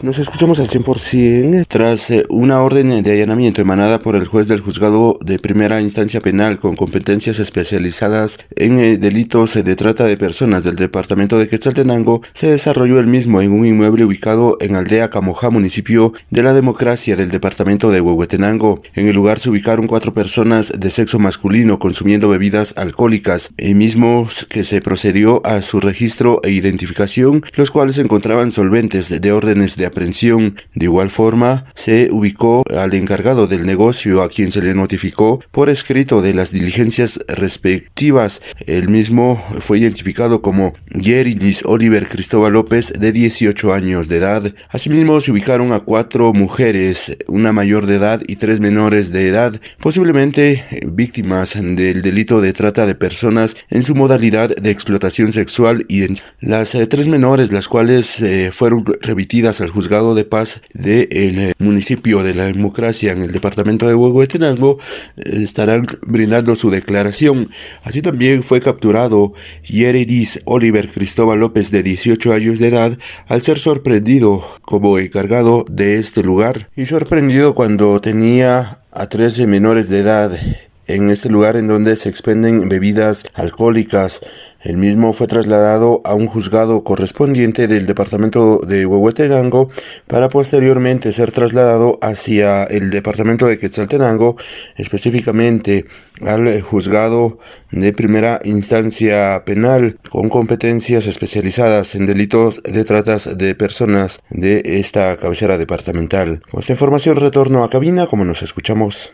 Nos escuchamos al 100% tras eh, una orden de allanamiento emanada por el juez del juzgado de primera instancia penal con competencias especializadas en eh, delitos de trata de personas del departamento de Quetzaltenango, se desarrolló el mismo en un inmueble ubicado en Aldea Camojá, municipio de la democracia del departamento de Huehuetenango. En el lugar se ubicaron cuatro personas de sexo masculino consumiendo bebidas alcohólicas, el mismo que se procedió a su registro e identificación, los cuales se encontraban solventes de órdenes de aprehensión. De igual forma, se ubicó al encargado del negocio a quien se le notificó por escrito de las diligencias respectivas. El mismo fue identificado como Yeridis Oliver Cristóbal López, de 18 años de edad. Asimismo, se ubicaron a cuatro mujeres, una mayor de edad y tres menores de edad, posiblemente víctimas del delito de trata de personas en su modalidad de explotación sexual y las eh, tres menores, las cuales eh, fueron remitidas al juzgado de paz del eh, municipio de la democracia en el departamento de Huehuetenango eh, estarán brindando su declaración. Así también fue capturado Yeridis Oliver Cristóbal López de 18 años de edad al ser sorprendido como encargado de este lugar y sorprendido cuando tenía a 13 menores de edad en este lugar en donde se expenden bebidas alcohólicas. El mismo fue trasladado a un juzgado correspondiente del departamento de Huehuetenango para posteriormente ser trasladado hacia el departamento de Quetzaltenango, específicamente al juzgado de primera instancia penal con competencias especializadas en delitos de tratas de personas de esta cabecera departamental. Con esta información retorno a cabina como nos escuchamos.